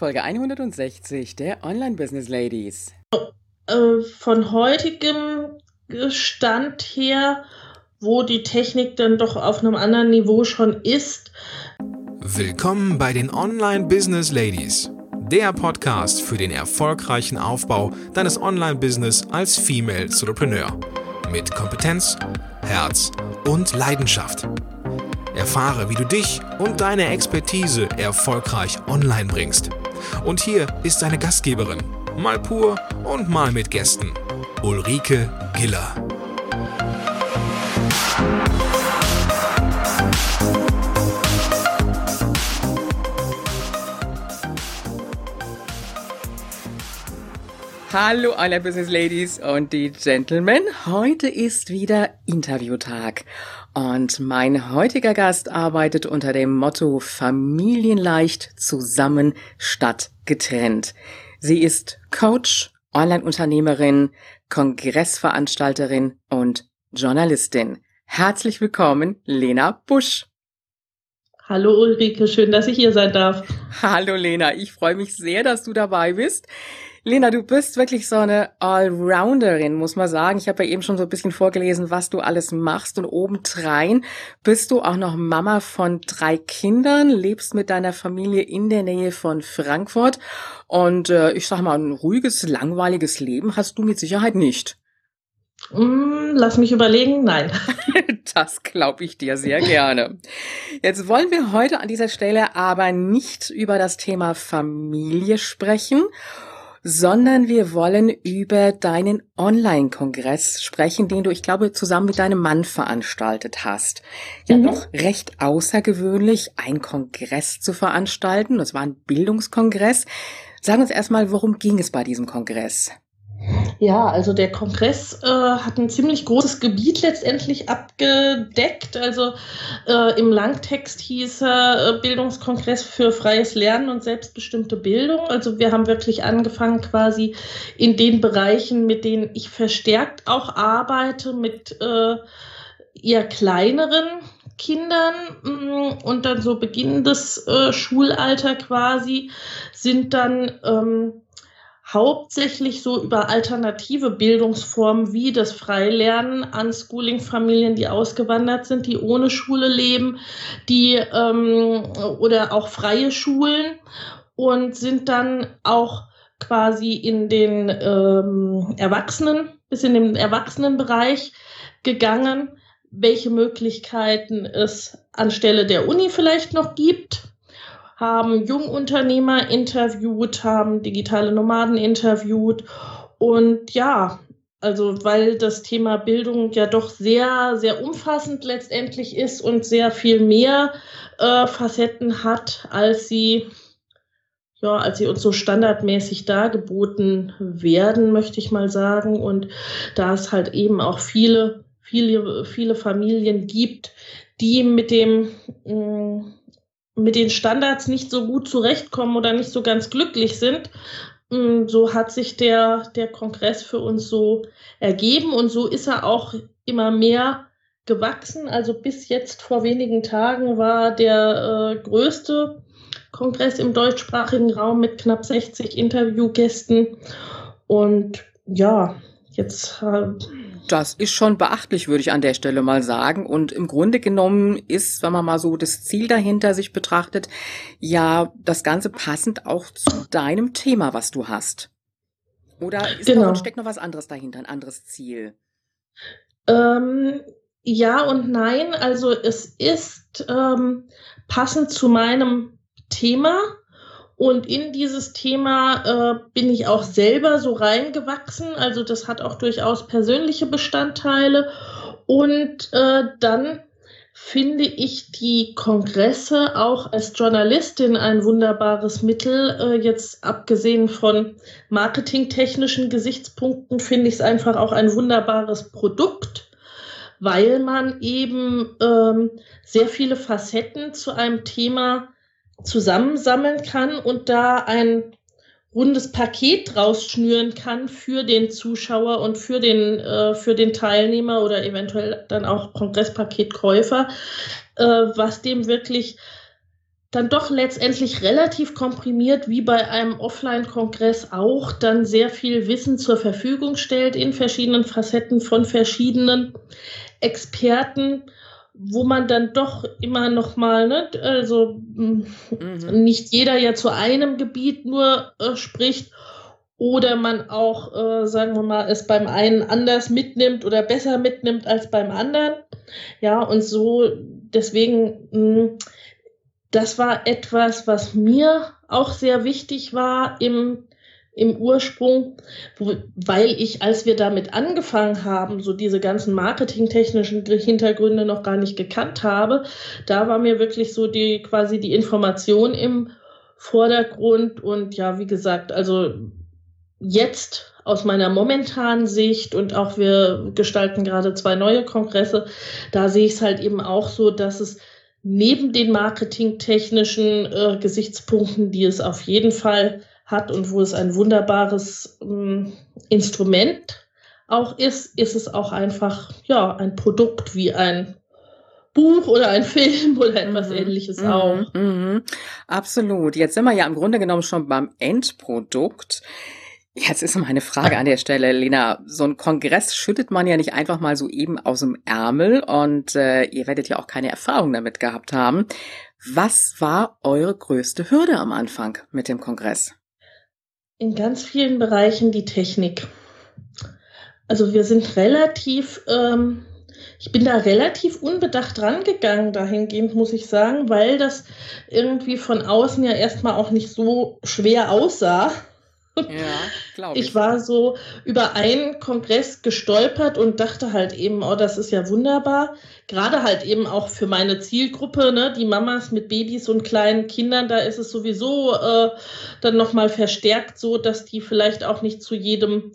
Folge 160 der Online Business Ladies. Äh, von heutigem Stand her, wo die Technik dann doch auf einem anderen Niveau schon ist. Willkommen bei den Online Business Ladies, der Podcast für den erfolgreichen Aufbau deines Online-Business als Female Entrepreneur mit Kompetenz, Herz und Leidenschaft. Erfahre, wie du dich und deine Expertise erfolgreich online bringst. Und hier ist deine Gastgeberin, mal pur und mal mit Gästen, Ulrike Giller. Hallo alle Business Ladies und die Gentlemen. Heute ist wieder Interviewtag. Und mein heutiger Gast arbeitet unter dem Motto Familienleicht zusammen statt getrennt. Sie ist Coach, Online-Unternehmerin, Kongressveranstalterin und Journalistin. Herzlich willkommen, Lena Busch. Hallo Ulrike, schön, dass ich hier sein darf. Hallo Lena, ich freue mich sehr, dass du dabei bist. Lena, du bist wirklich so eine Allrounderin, muss man sagen. Ich habe ja eben schon so ein bisschen vorgelesen, was du alles machst und obendrein bist du auch noch Mama von drei Kindern, lebst mit deiner Familie in der Nähe von Frankfurt und äh, ich sag mal, ein ruhiges, langweiliges Leben hast du mit Sicherheit nicht. Mm, lass mich überlegen, nein. Das glaube ich dir sehr gerne. Jetzt wollen wir heute an dieser Stelle aber nicht über das Thema Familie sprechen, sondern wir wollen über deinen Online-Kongress sprechen, den du, ich glaube, zusammen mit deinem Mann veranstaltet hast. Ja, mhm. doch recht außergewöhnlich, einen Kongress zu veranstalten. Das war ein Bildungskongress. Sag uns erstmal, worum ging es bei diesem Kongress? Ja, also der Kongress äh, hat ein ziemlich großes Gebiet letztendlich abgedeckt. Also äh, im Langtext hieß er äh, Bildungskongress für freies Lernen und selbstbestimmte Bildung. Also wir haben wirklich angefangen quasi in den Bereichen, mit denen ich verstärkt auch arbeite, mit äh, eher kleineren Kindern mm, und dann so beginnendes äh, Schulalter quasi sind dann ähm, hauptsächlich so über alternative Bildungsformen wie das Freilernen, Unschooling-Familien, die ausgewandert sind, die ohne Schule leben, die ähm, oder auch freie Schulen und sind dann auch quasi in den ähm, Erwachsenen, bis in den Erwachsenenbereich gegangen, welche Möglichkeiten es anstelle der Uni vielleicht noch gibt haben Jungunternehmer interviewt, haben digitale Nomaden interviewt und ja, also weil das Thema Bildung ja doch sehr, sehr umfassend letztendlich ist und sehr viel mehr äh, Facetten hat, als sie ja, als sie uns so standardmäßig dargeboten werden, möchte ich mal sagen. Und da es halt eben auch viele, viele, viele Familien gibt, die mit dem mh, mm, mit den Standards nicht so gut zurechtkommen oder nicht so ganz glücklich sind. Mm, so hat sich der, der Kongress für uns so ergeben und so ist er auch immer mehr gewachsen. Also bis jetzt vor wenigen Tagen war der äh, größte Kongress im deutschsprachigen Raum mit knapp 60 Interviewgästen. Und ja, jetzt äh, das ist schon beachtlich, würde ich an der Stelle mal sagen. Und im Grunde genommen ist, wenn man mal so das Ziel dahinter sich betrachtet, ja, das Ganze passend auch zu deinem Thema, was du hast. Oder ist genau. noch, steckt noch was anderes dahinter, ein anderes Ziel? Ähm, ja und nein. Also es ist ähm, passend zu meinem Thema und in dieses Thema äh, bin ich auch selber so reingewachsen. Also das hat auch durchaus persönliche Bestandteile. Und äh, dann finde ich die Kongresse auch als Journalistin ein wunderbares Mittel. Äh, jetzt abgesehen von marketingtechnischen Gesichtspunkten finde ich es einfach auch ein wunderbares Produkt, weil man eben ähm, sehr viele Facetten zu einem Thema zusammensammeln kann und da ein rundes Paket draus schnüren kann für den Zuschauer und für den, äh, für den Teilnehmer oder eventuell dann auch Kongresspaketkäufer, äh, was dem wirklich dann doch letztendlich relativ komprimiert, wie bei einem Offline-Kongress auch, dann sehr viel Wissen zur Verfügung stellt in verschiedenen Facetten von verschiedenen Experten, wo man dann doch immer noch mal, ne, also mhm. nicht jeder ja zu einem Gebiet nur äh, spricht oder man auch, äh, sagen wir mal, es beim einen anders mitnimmt oder besser mitnimmt als beim anderen. Ja, und so deswegen mh, das war etwas, was mir auch sehr wichtig war im, im Ursprung, wo, weil ich, als wir damit angefangen haben, so diese ganzen marketingtechnischen Hintergründe noch gar nicht gekannt habe, da war mir wirklich so die quasi die Information im Vordergrund und ja, wie gesagt, also jetzt aus meiner momentanen Sicht und auch wir gestalten gerade zwei neue Kongresse, da sehe ich es halt eben auch so, dass es neben den marketingtechnischen äh, Gesichtspunkten, die es auf jeden Fall hat und wo es ein wunderbares ähm, Instrument auch ist, ist es auch einfach ja ein Produkt wie ein Buch oder ein Film oder etwas mhm, ähnliches mhm, auch. Mhm. Absolut. Jetzt sind wir ja im Grunde genommen schon beim Endprodukt. Jetzt ist meine Frage an der Stelle, Lena. So ein Kongress schüttet man ja nicht einfach mal so eben aus dem Ärmel und äh, ihr werdet ja auch keine Erfahrung damit gehabt haben. Was war eure größte Hürde am Anfang mit dem Kongress? In ganz vielen Bereichen die Technik. Also wir sind relativ, ähm, ich bin da relativ unbedacht rangegangen dahingehend, muss ich sagen, weil das irgendwie von außen ja erstmal auch nicht so schwer aussah. Ja, glaube ich. Ich war so über einen Kongress gestolpert und dachte halt eben, oh, das ist ja wunderbar. Gerade halt eben auch für meine Zielgruppe, ne, die Mamas mit Babys und kleinen Kindern, da ist es sowieso äh, dann nochmal verstärkt so, dass die vielleicht auch nicht zu jedem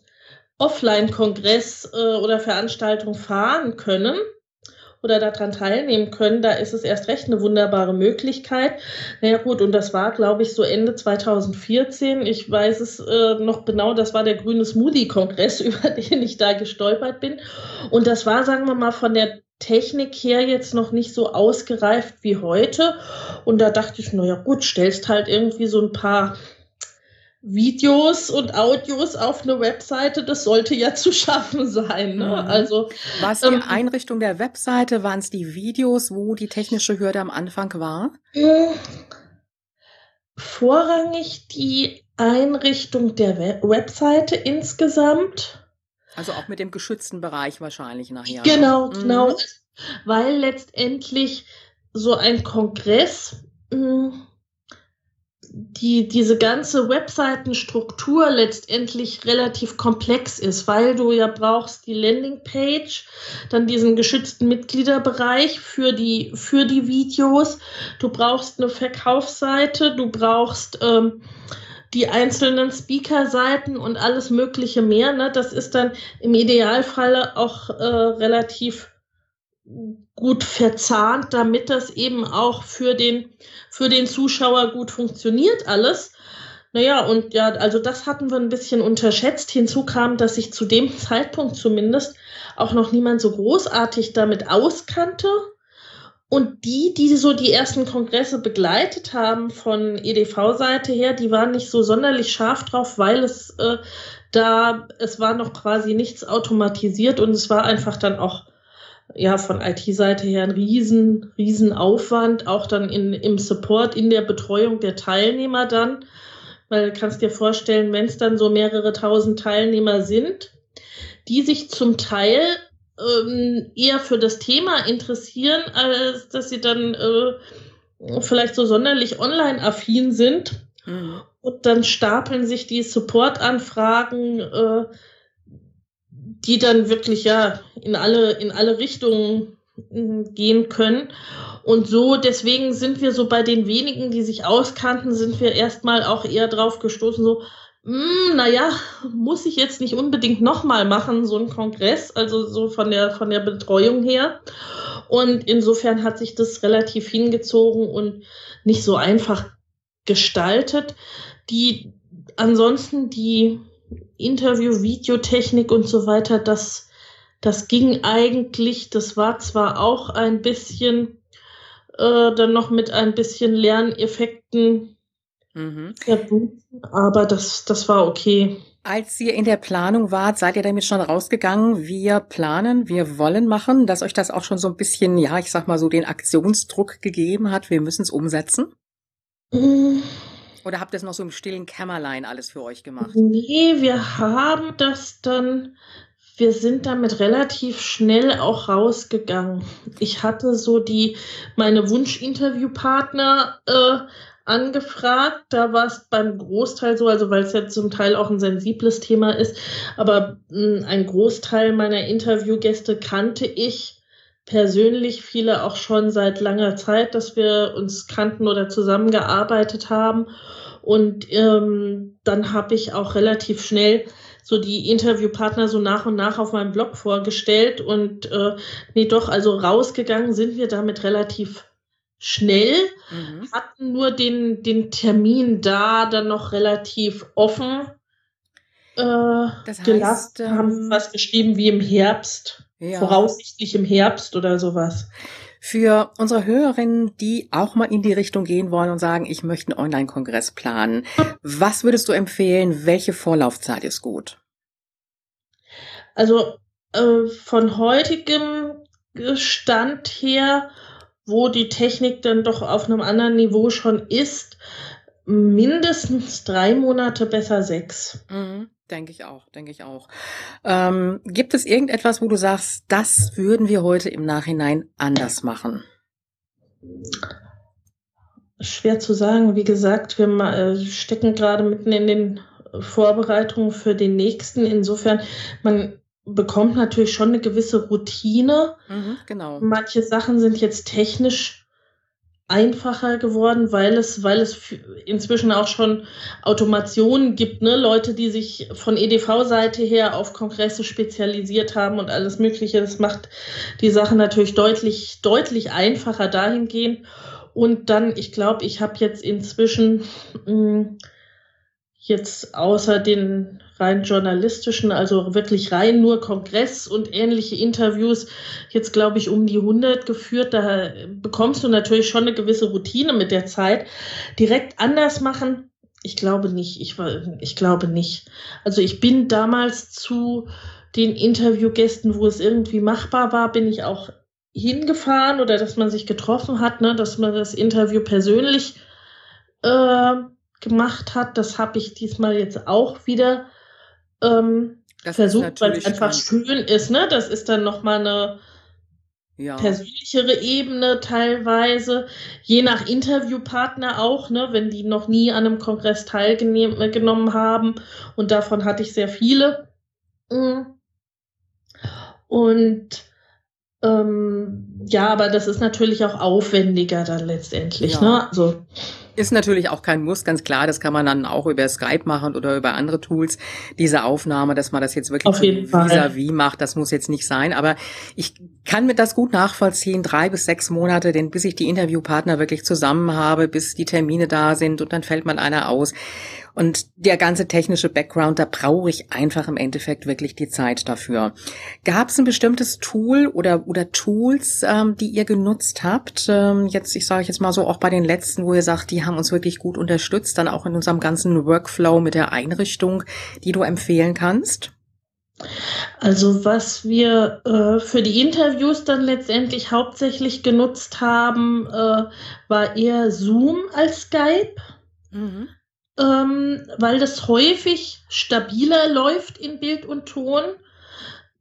Offline-Kongress äh, oder Veranstaltung fahren können oder daran teilnehmen können, da ist es erst recht eine wunderbare Möglichkeit. Naja gut, und das war, glaube ich, so Ende 2014. Ich weiß es äh, noch genau, das war der Grüne Smoothie-Kongress, über den ich da gestolpert bin. Und das war, sagen wir mal, von der Technik her jetzt noch nicht so ausgereift wie heute. Und da dachte ich, naja gut, stellst halt irgendwie so ein paar Videos und Audios auf eine Webseite, das sollte ja zu schaffen sein. Ne? Mhm. Also war es die ähm, Einrichtung der Webseite, waren es die Videos, wo die technische Hürde am Anfang war? Äh, vorrangig die Einrichtung der Web Webseite insgesamt. Also auch mit dem geschützten Bereich wahrscheinlich nachher. Genau, mhm. genau, weil letztendlich so ein Kongress mh, hm, die, diese ganze Webseitenstruktur letztendlich relativ komplex ist, weil du ja brauchst die Landingpage, dann diesen geschützten Mitgliederbereich für die, für die Videos, du brauchst eine Verkaufsseite, du brauchst ähm, die einzelnen Speaker-Seiten und alles Mögliche mehr. Ne? Das ist dann im Idealfall auch äh, relativ gut verzahnt, damit das eben auch für den, für den Zuschauer gut funktioniert alles. Naja, und ja, also das hatten wir ein bisschen unterschätzt. Hinzu kam, dass sich zu dem Zeitpunkt zumindest auch noch niemand so großartig damit auskannte. Und die, die so die ersten Kongresse begleitet haben von EDV-Seite her, die waren nicht so sonderlich scharf drauf, weil es äh, da, es war noch quasi nichts automatisiert und es war einfach dann auch ja von IT-Seite her ein riesen, riesen Aufwand, auch dann in, im Support, in der Betreuung der Teilnehmer dann. Weil du kannst dir vorstellen, wenn es dann so mehrere tausend Teilnehmer sind, die sich zum Teil ähm, eher für das Thema interessieren, als dass sie dann äh, vielleicht so sonderlich online-affin sind. Mhm. Und dann stapeln sich die Support-Anfragen äh, die dann wirklich ja in alle, in alle Richtungen hm, gehen können. Und so, deswegen sind wir so bei den wenigen, die sich auskannten, sind wir erstmal auch eher drauf gestoßen, so, hm, naja, muss ich jetzt nicht unbedingt nochmal machen, so ein Kongress, also so von der, von der Betreuung her. Und insofern hat sich das relativ hingezogen und nicht so einfach gestaltet. Die, ansonsten die, Interview, Videotechnik und so weiter, das, das ging eigentlich, das war zwar auch ein bisschen äh, dann noch mit ein bisschen Lerneffekten mhm. verbunden, aber das, das war okay. Als ihr in der Planung wart, seid ihr damit schon rausgegangen, wir planen, wir wollen machen, dass euch das auch schon so ein bisschen, ja, ich sag mal so, den Aktionsdruck gegeben hat, wir müssen es umsetzen? Mm. Oder habt ihr es noch so im stillen Kämmerlein alles für euch gemacht? Nee, wir haben das dann, wir sind damit relativ schnell auch rausgegangen. Ich hatte so die, meine Wunschinterviewpartner äh, angefragt. Da war es beim Großteil so, also weil es ja zum Teil auch ein sensibles Thema ist, aber mh, hm, ein Großteil meiner Interviewgäste kannte ich persönlich, viele auch schon seit langer Zeit, dass wir uns kannten oder zusammengearbeitet haben. Und ähm, dann habe ich auch relativ schnell so die Interviewpartner so nach und nach auf meinem Blog vorgestellt und äh, nee, doch, also rausgegangen sind wir damit relativ schnell, mhm. hatten nur den, den Termin da dann noch relativ offen äh, das heißt, gelassen, haben ähm, was geschrieben wie im Herbst, ja. voraussichtlich im Herbst oder sowas. Für unsere Hörerinnen, die auch mal in die Richtung gehen wollen und sagen, ich möchte einen Online-Kongress planen, was würdest du empfehlen? Welche Vorlaufzeit ist gut? Also äh, von heutigem Stand her wo die Technik dann doch auf einem anderen Niveau schon ist, mindestens drei Monate, besser sechs. Mhm, denke ich auch, denke ich auch. Ähm, gibt es irgendetwas, wo du sagst, das würden wir heute im Nachhinein anders machen? Schwer zu sagen. Wie gesagt, wir äh, stecken gerade mitten in den Vorbereitungen für den nächsten. Insofern, man bekommt natürlich schon eine gewisse Routine. Mhm, genau. Manche Sachen sind jetzt technisch einfacher geworden, weil es, weil es inzwischen auch schon Automationen gibt, ne? Leute, die sich von EDV-Seite her auf Kongresse spezialisiert haben und alles Mögliche. Das macht die Sache natürlich deutlich, deutlich einfacher dahingehend. Und dann, ich glaube, ich habe jetzt inzwischen mh, hm, jetzt außer den rein journalistischen, also wirklich rein nur Kongress und ähnliche Interviews, jetzt glaube ich um die 100 geführt. Da bekommst du natürlich schon eine gewisse Routine mit der Zeit. Direkt anders machen, ich glaube nicht. Ich, ich glaube nicht. Also ich bin damals zu den Interviewgästen, wo es irgendwie machbar war, bin ich auch hingefahren oder dass man sich getroffen hat, ne, dass man das Interview persönlich äh, gemacht hat. Das habe ich diesmal jetzt auch wieder ähm, versucht, weil es einfach schön ist. Ne? Das ist dann nochmal eine ja. persönlichere Ebene teilweise, je nach Interviewpartner auch, ne, wenn die noch nie an einem Kongress teilgenommen haben. Und davon hatte ich sehr viele. Mm. Und ähm, ja, aber das ist natürlich auch aufwendiger dann letztendlich. Ja. Ne? Also, ist natürlich auch kein Muss, ganz klar. Das kann man dann auch über Skype machen oder über andere Tools. Diese Aufnahme, dass man das jetzt wirklich vis-à-vis macht, das muss jetzt nicht sein. Aber ich kann mir das gut nachvollziehen. Drei bis sechs Monate, denn bis ich die Interviewpartner wirklich zusammen habe, bis die Termine da sind und dann fällt mal einer aus. Und der ganze technische Background, da brauche ich einfach im Endeffekt wirklich die Zeit dafür. Gab es ein bestimmtes Tool oder, oder Tools, ähm, die ihr genutzt habt? Ähm, jetzt, ich sage jetzt mal so, auch bei den letzten, wo ihr sagt, die haben uns wirklich gut unterstützt, dann auch in unserem ganzen Workflow mit der Einrichtung, die du empfehlen kannst? Also was wir äh, für die Interviews dann letztendlich hauptsächlich genutzt haben, äh, war eher Zoom als Skype. Mhm ähm, weil das häufig stabiler läuft in Bild und Ton.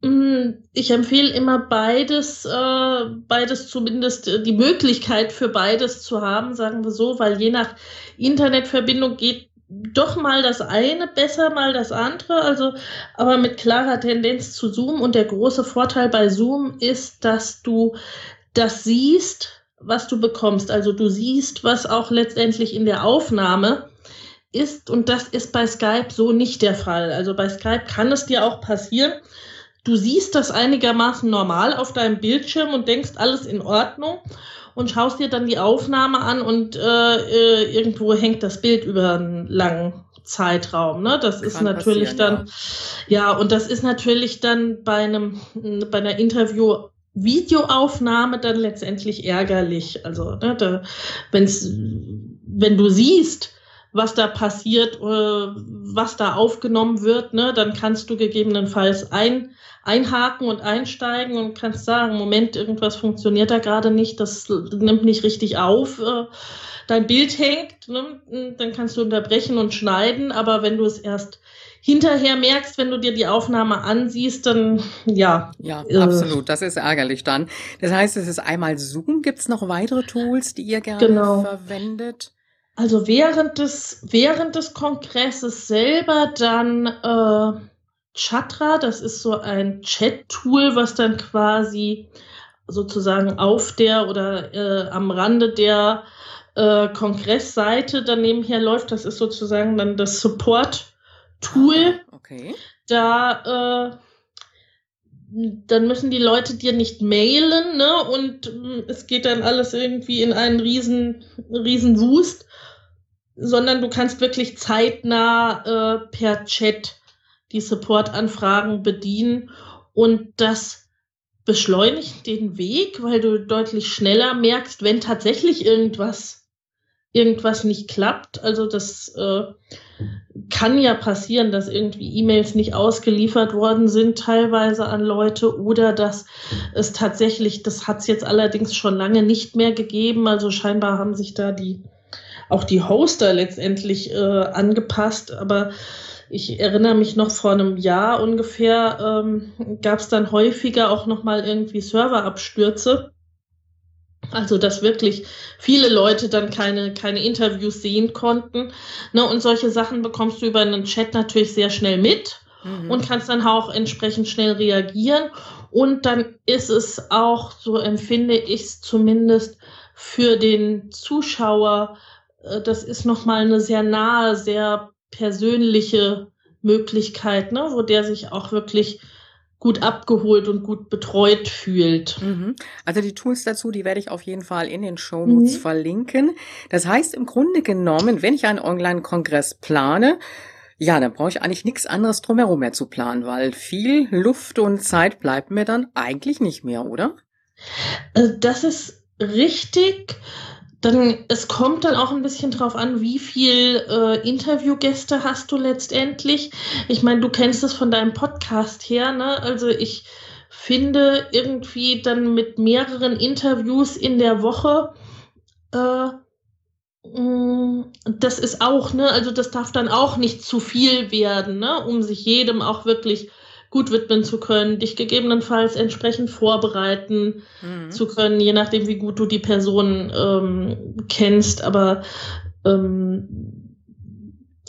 Mm, ich empfehle immer beides, äh, beides zumindest äh, die Möglichkeit für beides zu haben, sagen wir so, weil je nach Internetverbindung geht doch mal das eine besser, mal das andere, also aber mit klarer Tendenz zu Zoom. Und der große Vorteil bei Zoom ist, dass du das siehst, was du bekommst. Also du siehst, was auch letztendlich in der Aufnahme ist, und das ist bei Skype so nicht der Fall. Also bei Skype kann es dir auch passieren, du siehst das einigermaßen normal auf deinem Bildschirm und denkst, alles in Ordnung und schaust dir dann die Aufnahme an und äh, äh irgendwo hängt das Bild über einen langen Zeitraum. Ne? Das kann ist natürlich dann, ja. ja, und das ist natürlich dann bei einem, bei einer Interview Videoaufnahme dann letztendlich ärgerlich. Also, ne, da, wenn's, wenn du siehst, was da passiert, äh, was da aufgenommen wird, ne, dann kannst du gegebenenfalls ein, einhaken und einsteigen und kannst sagen, Moment, irgendwas funktioniert da gerade nicht, das nimmt nicht richtig auf, äh, dein Bild hängt, ne, dann kannst du unterbrechen und schneiden, aber wenn du es erst hinterher merkst, wenn du dir die Aufnahme ansiehst, dann ja. Ja, äh, absolut. Das ist ärgerlich dann. Das heißt, es ist einmal Zoom. Gibt es noch weitere Tools, die ihr gerne genau. verwendet? Also während des, während des Kongresses selber dann äh, Chatra, das ist so ein Chat-Tool, was dann quasi sozusagen auf der oder äh, am Rande der äh, Kongressseite dann nebenher läuft. Das ist sozusagen dann das Support-Tool. Okay. Da äh, dann müssen die Leute dir nicht mailen, ne? Und äh, es geht dann alles irgendwie in einen riesen, riesen Wust, sondern du kannst wirklich zeitnah äh, per Chat die Support-Anfragen bedienen und das beschleunigt den Weg, weil du deutlich schneller merkst, wenn tatsächlich irgendwas irgendwas nicht klappt. Also das äh, kann ja passieren, dass irgendwie E-Mails nicht ausgeliefert worden sind, teilweise an Leute, oder dass es tatsächlich, das hat es jetzt allerdings schon lange nicht mehr gegeben. Also scheinbar haben sich da die auch die Hoster letztendlich äh, angepasst, aber ich erinnere mich noch vor einem Jahr ungefähr ähm, gab es dann häufiger auch noch mal irgendwie Serverabstürze. Also, dass wirklich viele Leute dann keine, keine Interviews sehen konnten. Ne, und solche Sachen bekommst du über einen Chat natürlich sehr schnell mit mhm. und kannst dann auch entsprechend schnell reagieren. Und dann ist es auch, so empfinde ich es zumindest, für den Zuschauer äh, das ist nochmal eine sehr nahe, sehr persönliche Möglichkeit, ne, wo der sich auch wirklich gut abgeholt und gut betreut fühlt. Mhm. Also die Tools dazu, die werde ich auf jeden Fall in den Show Notes mhm. verlinken. Das heißt im Grunde genommen, wenn ich einen Online-Kongress plane, ja, dann brauche ich eigentlich nichts anderes drumherum mehr zu planen, weil viel Luft und Zeit bleibt mir dann eigentlich nicht mehr, oder? Äh, das ist richtig dann es kommt dann auch ein bisschen drauf an, wie viel äh, Interviewgäste hast du letztendlich. Ich meine, du kennst es von deinem Podcast her, ne? Also ich finde irgendwie dann mit mehreren Interviews in der Woche äh, mm, das ist auch, ne, also das darf dann auch nicht zu viel werden, ne, um sich jedem auch wirklich gut widmen zu können, dich gegebenenfalls entsprechend vorbereiten mhm. zu können, je nachdem, wie gut du die Person ähm, kennst. Aber ähm,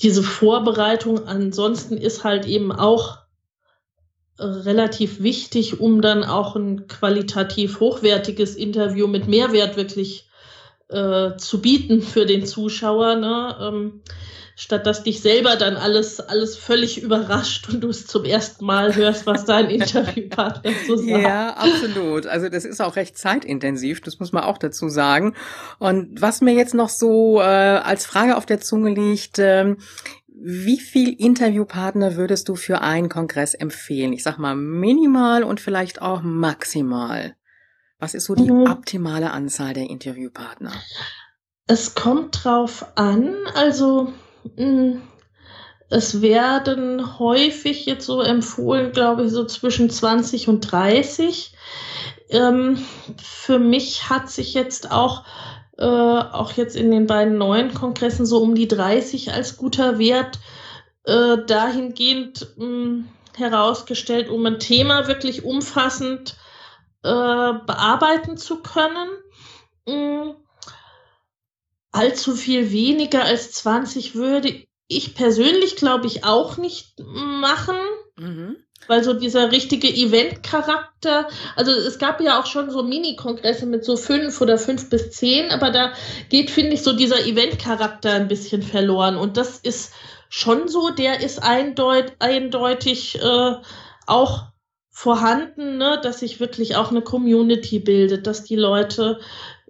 diese Vorbereitung ansonsten ist halt eben auch relativ wichtig, um dann auch ein qualitativ hochwertiges Interview mit Mehrwert wirklich äh, zu bieten für den Zuschauer. Ne? Ähm, statt dass dich selber dann alles, alles völlig überrascht und du es zum ersten Mal hörst, was dein Interviewpartner so sagt. Ja, absolut. Also das ist auch recht zeitintensiv, das muss man auch dazu sagen. Und was mir jetzt noch so äh, als Frage auf der Zunge liegt, äh, wie viel Interviewpartner würdest du für einen Kongress empfehlen? Ich sag mal minimal und vielleicht auch maximal. Was ist so die mhm. optimale Anzahl der Interviewpartner? Es kommt drauf an, also es werden häufig jetzt so empfohlen, glaube ich, so zwischen 20 und 30. Ähm, für mich hat sich jetzt auch, äh, auch jetzt in den beiden neuen Kongressen so um die 30 als guter Wert äh, dahingehend mh, hm, herausgestellt, um ein Thema wirklich umfassend äh, bearbeiten zu können. Mh, hm, allzu viel weniger als 20 würde ich persönlich, glaube ich, auch nicht machen. Mhm. Weil so dieser richtige Event-Charakter, also es gab ja auch schon so Mini-Kongresse mit so fünf oder fünf bis zehn, aber da geht, finde ich, so dieser Event-Charakter ein bisschen verloren. Und das ist schon so, der ist eindeut eindeutig äh, auch vorhanden, ne, dass sich wirklich auch eine Community bildet, dass die Leute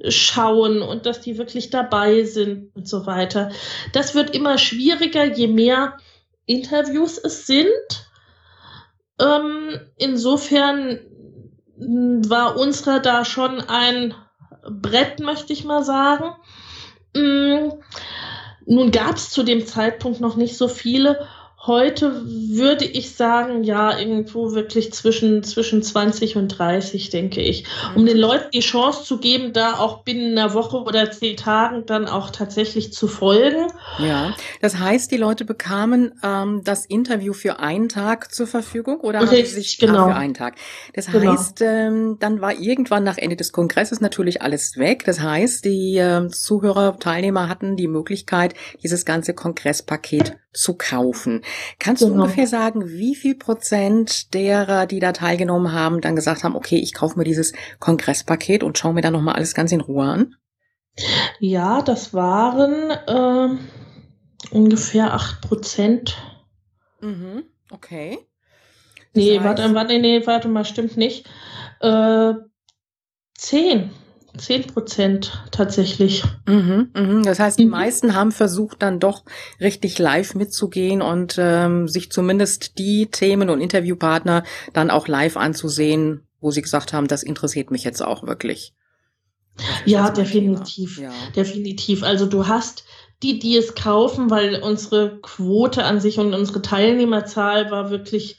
schauen und dass die wirklich dabei sind und so weiter. Das wird immer schwieriger, je mehr Interviews es sind. Ähm, insofern war unserer da schon ein Brett, möchte ich mal sagen. Mm, nun gab es zu dem Zeitpunkt noch nicht so viele Heute würde ich sagen, ja, irgendwo wirklich zwischen, zwischen 20 und 30, denke ich. Um mhm. den Leuten die Chance zu geben, da auch binnen einer Woche oder zehn Tagen dann auch tatsächlich zu folgen. Ja, das heißt, die Leute bekamen ähm, das Interview für einen Tag zur Verfügung oder haben sie sich genau. Ah, für einen Tag? Das genau. heißt, ähm, dann war irgendwann nach Ende des Kongresses natürlich alles weg. Das heißt, die äh, Zuhörer, Teilnehmer hatten die Möglichkeit, dieses ganze Kongresspaket zu kaufen. Kannst genau. du ungefähr sagen, wie viel Prozent derer, die da teilgenommen haben, dann gesagt haben, okay, ich kaufe mir dieses Kongresspaket und schaue mir dann nochmal alles ganz in Ruhe an? Ja, das waren äh, ungefähr acht Prozent. Mhm, okay. Das nee, heißt... warte, warte, nee, warte mal, stimmt nicht. Äh, zehn. 10 Prozent tatsächlich. Mhm, mhm. Das heißt, die mhm. meisten haben versucht, dann doch richtig live mitzugehen und ähm, sich zumindest die Themen und Interviewpartner dann auch live anzusehen, wo sie gesagt haben, das interessiert mich jetzt auch wirklich. Ja, definitiv. Ja. Definitiv. Also du hast die, die es kaufen, weil unsere Quote an sich und unsere Teilnehmerzahl war wirklich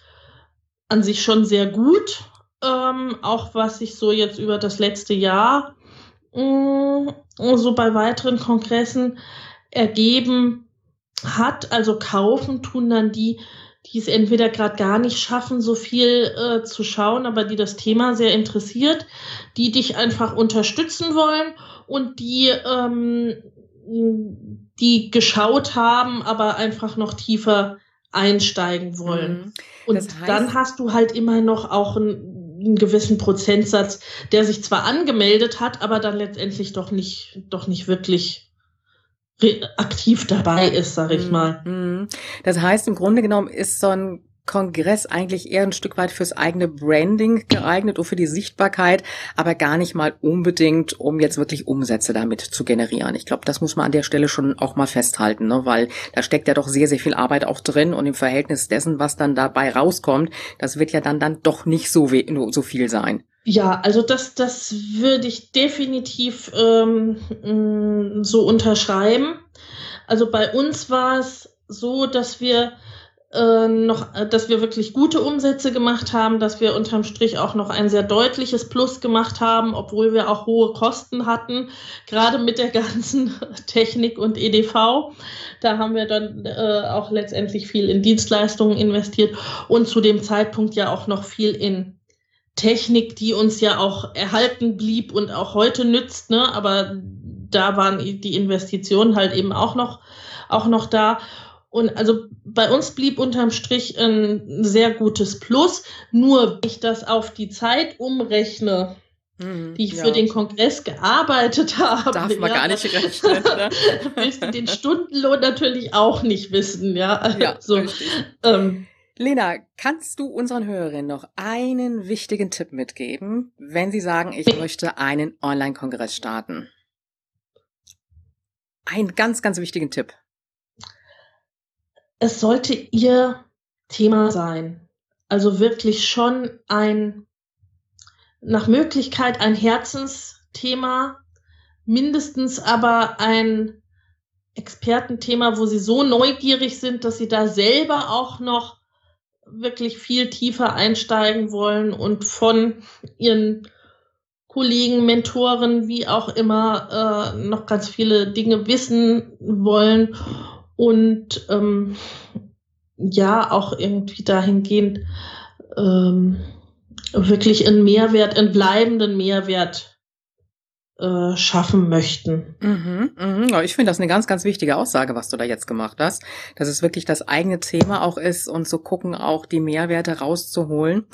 an sich schon sehr gut. Ähm, auch was sich so jetzt über das letzte Jahr Mm, so bei weiteren Kongressen ergeben hat. Also kaufen tun dann die, die es entweder gerade gar nicht schaffen, so viel äh, zu schauen, aber die das Thema sehr interessiert, die dich einfach unterstützen wollen und die, ähm, die geschaut haben, aber einfach noch tiefer einsteigen wollen. Mhm. Und heißt, dann hast du halt immer noch auch ein einen gewissen Prozentsatz, der sich zwar angemeldet hat, aber dann letztendlich doch nicht, doch nicht wirklich aktiv dabei ist, sag ich mhm. mal. Mhm. Das heißt, im Grunde genommen ist so ein Kongress eigentlich eher ein Stück weit fürs eigene Branding geeignet und für die Sichtbarkeit, aber gar nicht mal unbedingt, um jetzt wirklich Umsätze damit zu generieren. Ich glaube, das muss man an der Stelle schon auch mal festhalten, ne? weil da steckt ja doch sehr, sehr viel Arbeit auch drin und im Verhältnis dessen, was dann dabei rauskommt, das wird ja dann dann doch nicht so, so viel sein. Ja, also das, das würde ich definitiv ähm, mm, so unterschreiben. Also bei uns war es so, dass wir äh, noch, äh, dass wir wirklich gute Umsätze gemacht haben, dass wir unterm Strich auch noch ein sehr deutliches Plus gemacht haben, obwohl wir auch hohe Kosten hatten, gerade mit der ganzen Technik und EDV. Da haben wir dann äh, auch letztendlich viel in Dienstleistungen investiert und zu dem Zeitpunkt ja auch noch viel in Technik, die uns ja auch erhalten blieb und auch heute nützt, ne? aber da waren die Investitionen halt eben auch noch, auch noch da. Und also bei uns blieb unterm Strich ein sehr gutes Plus. Nur wenn ich das auf die Zeit umrechne, hm, die ich ja. für den Kongress gearbeitet habe. Darf man ja, gar nicht rechnen. Ne? willst du den Stundenlohn natürlich auch nicht wissen, ja. ja so, ähm, Lena, kannst du unseren Hörerinnen noch einen wichtigen Tipp mitgeben, wenn sie sagen, ich möchte einen Online-Kongress starten? Einen ganz, ganz wichtigen Tipp es sollte ihr Thema sein. Also wirklich schon ein, nach Möglichkeit ein Herzensthema, mindestens aber ein Expertenthema, wo sie so neugierig sind, dass sie da selber auch noch wirklich viel tiefer einsteigen wollen und von ihren Kollegen, Mentoren, wie auch immer, äh, noch ganz viele Dinge wissen wollen und ähm, ja auch irgendwie dahingehend ähm, wirklich einen Mehrwert, einen bleibenden Mehrwert äh, schaffen möchten. Mhm, mh. Ich finde das eine ganz, ganz wichtige Aussage, was du da jetzt gemacht hast, dass es wirklich das eigene Thema auch ist und zu gucken, auch die Mehrwerte rauszuholen.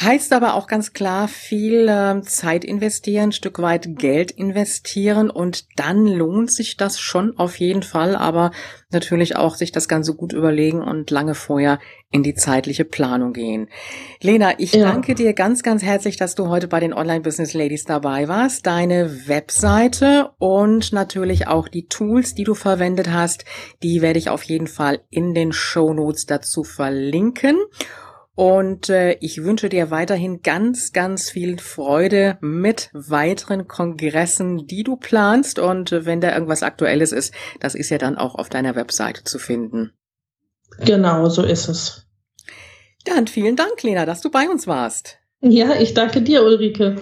Heißt aber auch ganz klar viel äh, Zeit investieren, Stück weit Geld investieren und dann lohnt sich das schon auf jeden Fall, aber natürlich auch sich das Ganze gut überlegen und lange vorher in die zeitliche Planung gehen. Lena, ich ja. danke dir ganz, ganz herzlich, dass du heute bei den Online Business Ladies dabei warst. Deine Webseite und natürlich auch die Tools, die du verwendet hast, die werde ich auf jeden Fall in den Show Notes dazu verlinken. Und äh, ich wünsche dir weiterhin ganz, ganz viel Freude mit weiteren Kongressen, die du planst. Und äh, wenn da irgendwas Aktuelles ist, das ist ja dann auch auf deiner Website zu finden. Genau, so ist es. Dann vielen Dank, Lena, dass du bei uns warst. Ja, ich danke dir, Ulrike.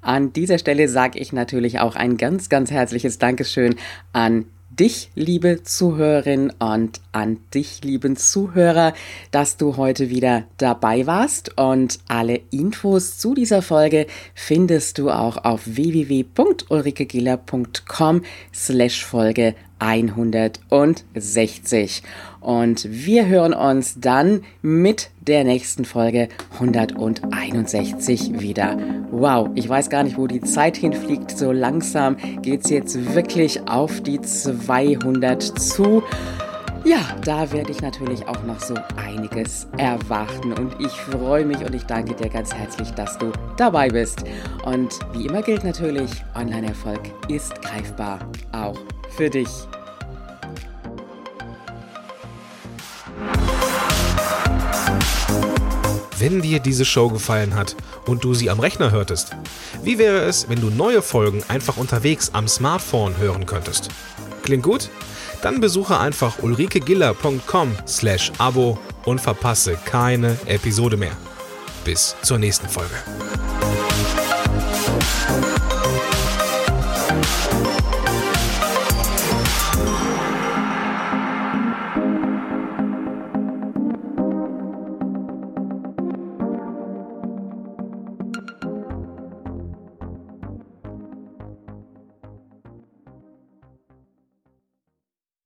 An dieser Stelle sage ich natürlich auch ein ganz, ganz herzliches Dankeschön an dich, liebe Zuhörerin und an dich, lieben Zuhörer, dass du heute wieder dabei warst. Und alle Infos zu dieser Folge findest du auch auf www.ulrikegiller.com slash Folge 160. Und wir hören uns dann mit der nächsten Folge 161 wieder. Wow, ich weiß gar nicht, wo die Zeit hinfliegt. So langsam geht es jetzt wirklich auf die 200 zu. Ja, da werde ich natürlich auch noch so einiges erwarten und ich freue mich und ich danke dir ganz herzlich, dass du dabei bist. Und wie immer gilt natürlich, Online-Erfolg ist greifbar, auch für dich. Wenn dir diese Show gefallen hat und du sie am Rechner hörtest, wie wäre es, wenn du neue Folgen einfach unterwegs am Smartphone hören könntest? Klingt gut? Dann besuche einfach ulrikegiller.com slash abo und verpasse keine Episode mehr. Bis zur nächsten Folge.